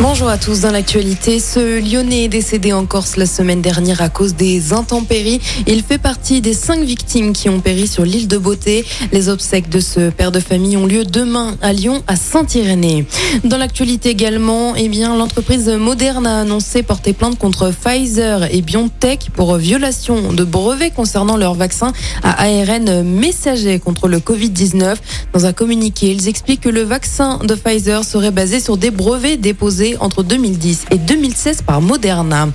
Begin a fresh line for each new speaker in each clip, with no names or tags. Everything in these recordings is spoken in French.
Bonjour à tous. Dans l'actualité, ce Lyonnais est décédé en Corse la semaine dernière à cause des intempéries. Il fait partie des cinq victimes qui ont péri sur l'île de Beauté. Les obsèques de ce père de famille ont lieu demain à Lyon, à Saint-Irénée. Dans l'actualité également, eh bien, l'entreprise Moderna a annoncé porter plainte contre Pfizer et BioNTech pour violation de brevets concernant leur vaccin à ARN messager contre le Covid-19. Dans un communiqué, ils expliquent que le vaccin de Pfizer serait basé sur des brevets déposés entre 2010 et 2016 par Moderna.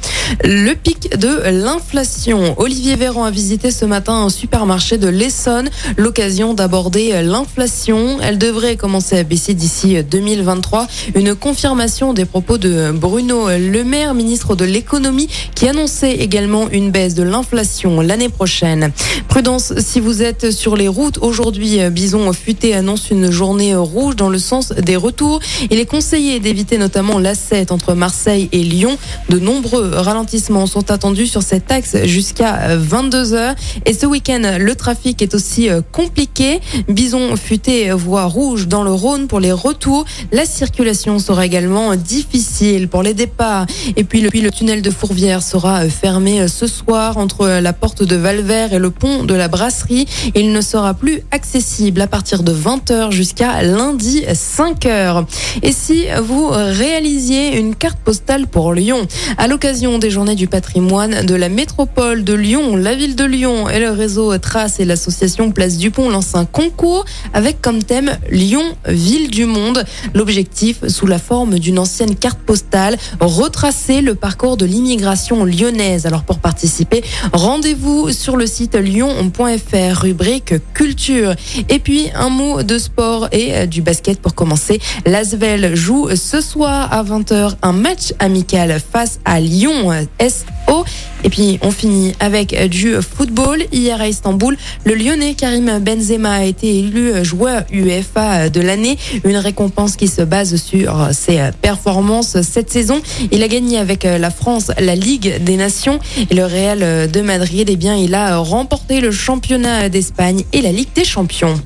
Le pic de l'inflation. Olivier Véran a visité ce matin un supermarché de l'Essonne, l'occasion d'aborder l'inflation. Elle devrait commencer à baisser d'ici 2023. Une confirmation des propos de Bruno Le Maire, ministre de l'économie, qui annonçait également une baisse de l'inflation l'année prochaine. Prudence si vous êtes sur les routes. Aujourd'hui, Bison Futé annonce une journée rouge dans le sens des retours. Il est conseillé d'éviter notamment l'A7 entre Marseille et Lyon. De nombreux ralentissements sont attendus sur cet axe jusqu'à 22 heures. Et ce week-end, le trafic est aussi euh, compliqué. Bison futé voie rouge dans le Rhône pour les retours. La circulation sera également difficile pour les départs. Et puis le, tunnel de Fourvière sera euh, fermé euh, ce soir entre la porte de Valvert et le pont de la Brasserie. Il ne sera plus accessible à partir de 20h jusqu'à lundi 5h. Et si vous réalisez une carte postale pour Lyon. À l'occasion des journées du patrimoine de la métropole de Lyon, la ville de Lyon et le réseau Trace et l'association Place du Pont lancent un concours avec comme thème Lyon, ville du monde. L'objectif, sous la forme d'une ancienne carte postale, retracer le parcours de l'immigration lyonnaise. Alors pour participer, rendez-vous sur le site lyon.fr, rubrique culture. Et puis un mot de sport et du basket pour commencer. L'Asvel joue ce soir à 20h un match amical face à Lyon SO. Et puis on finit avec du football. Hier à Istanbul, le Lyonnais Karim Benzema a été élu joueur UEFA de l'année, une récompense qui se base sur ses performances cette saison. Il a gagné avec la France la Ligue des Nations et le Real de Madrid. Eh bien, il a remporté le championnat d'Espagne et la Ligue des Champions.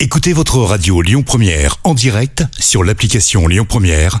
Écoutez votre radio Lyon Première en direct sur l'application Lyon Première,